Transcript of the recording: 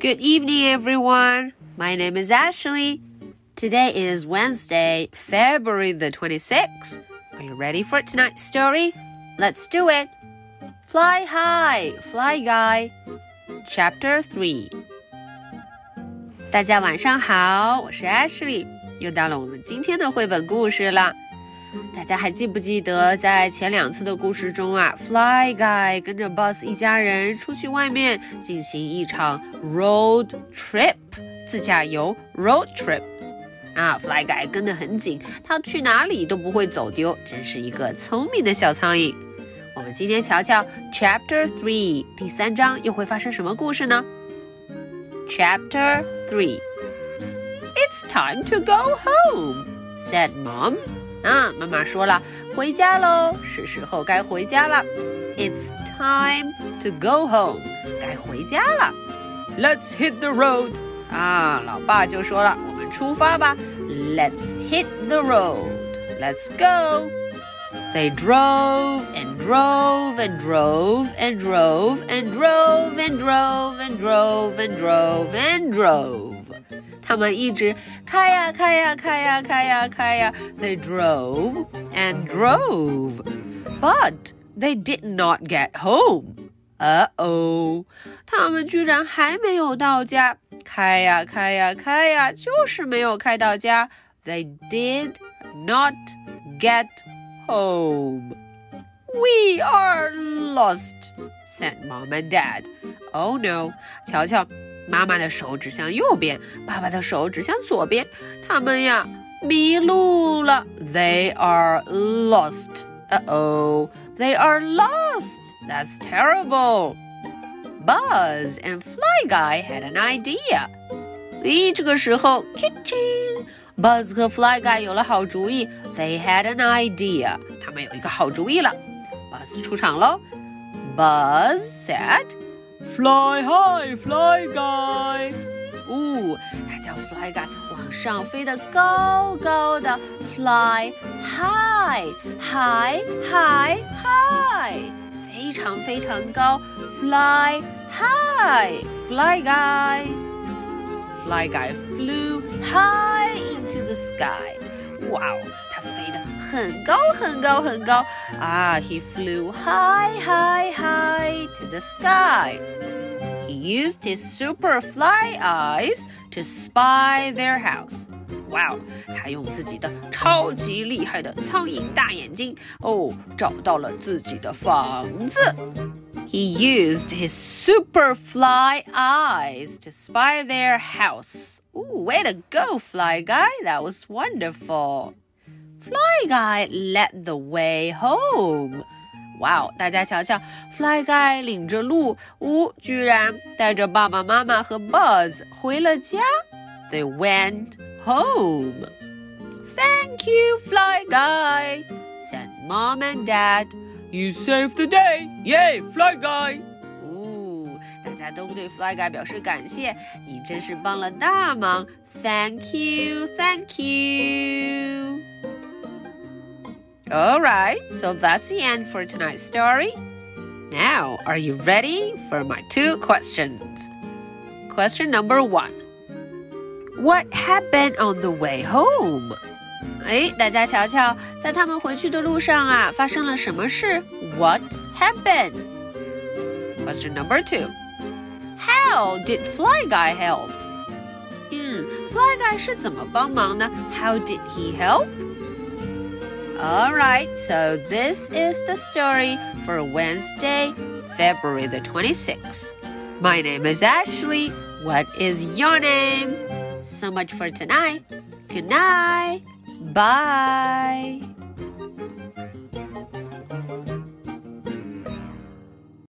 Good evening, everyone. My name is Ashley. Today is Wednesday, February the 26th. Are you ready for tonight's story? Let's do it. Fly High, Fly Guy, Chapter 3. 大家晚上好，我是 Ashley，又到了我们今天的绘本故事了。 大家还记不记得，在前两次的故事中啊，Fly Guy 跟着 Boss 一家人出去外面进行一场 road trip 自驾游 road trip。啊，Fly Guy 跟得很紧，他去哪里都不会走丢，真是一个聪明的小苍蝇。我们今天瞧瞧 Chapter Three 第三章又会发生什么故事呢？Chapter Three It's time to go home, said Mom. 啊，妈妈说了，回家喽，是时候该回家了。It's time to go home，该回家了。Let's hit the road。啊，老爸就说了，我们出发吧。Let's hit the road。Let's go。They drove and drove and drove and drove and drove and drove and drove and drove and drove。 他们一直开呀开呀开呀开呀开呀。They drove and drove, but they did not get home. Uh oh，他们居然还没有到家。开呀开呀开呀，就是没有开到家。They did not get home. We are lost, said Mom and Dad. Oh no！瞧瞧， 妈妈的手指向右边，爸爸的手指向左边，他们呀迷路了。They are lost. Uh oh, they are lost. That's terrible. Buzz and Fly Guy had an idea. 咦，这个时候，kitchen。Buzz 和 Fly Guy 有了好主意，They had an idea，他们有一个好主意了。Buzz 出场喽，Buzz said。 Fly high, fly guy！哦，他叫 Fly Guy 往上飞得高高的，Fly high, high, high, high，非常非常高，Fly high, fly guy! Fly Guy flew high into the sky. Wow，他飞得 很高很高很高啊！He flew high, high, high to the sky. He used his super fly eyes to spy their house. Wow，他用自己的超级厉害的苍蝇大眼睛哦，找到了自己的房子。He used his super fly eyes to spy their house. Ooh, way to go, Fly Guy! That was wonderful. Fly Guy led the way home. 哇哦！大家瞧瞧，Fly Guy 领着路，呜，居然带着爸爸妈妈和 Buzz 回了家。They went home. Thank you, Fly Guy, said Mom and Dad. You saved the day, yay, Fly Guy! 哦，大家都对 Fly Guy 表示感谢，你真是帮了大忙。Thank you, thank you. Alright, so that's the end for tonight's story. Now, are you ready for my two questions? Question number one What happened on the way home? 哎，大家瞧瞧，在他们回去的路上啊，发生了什么事？What happened? Question number two. How did Fly Guy help? 嗯，Fly Guy 是怎么帮忙呢？How did he help? Alright, so this is the story for Wednesday, February the 26th. My name is Ashley. What is your name? So much for tonight. Good night. Bye.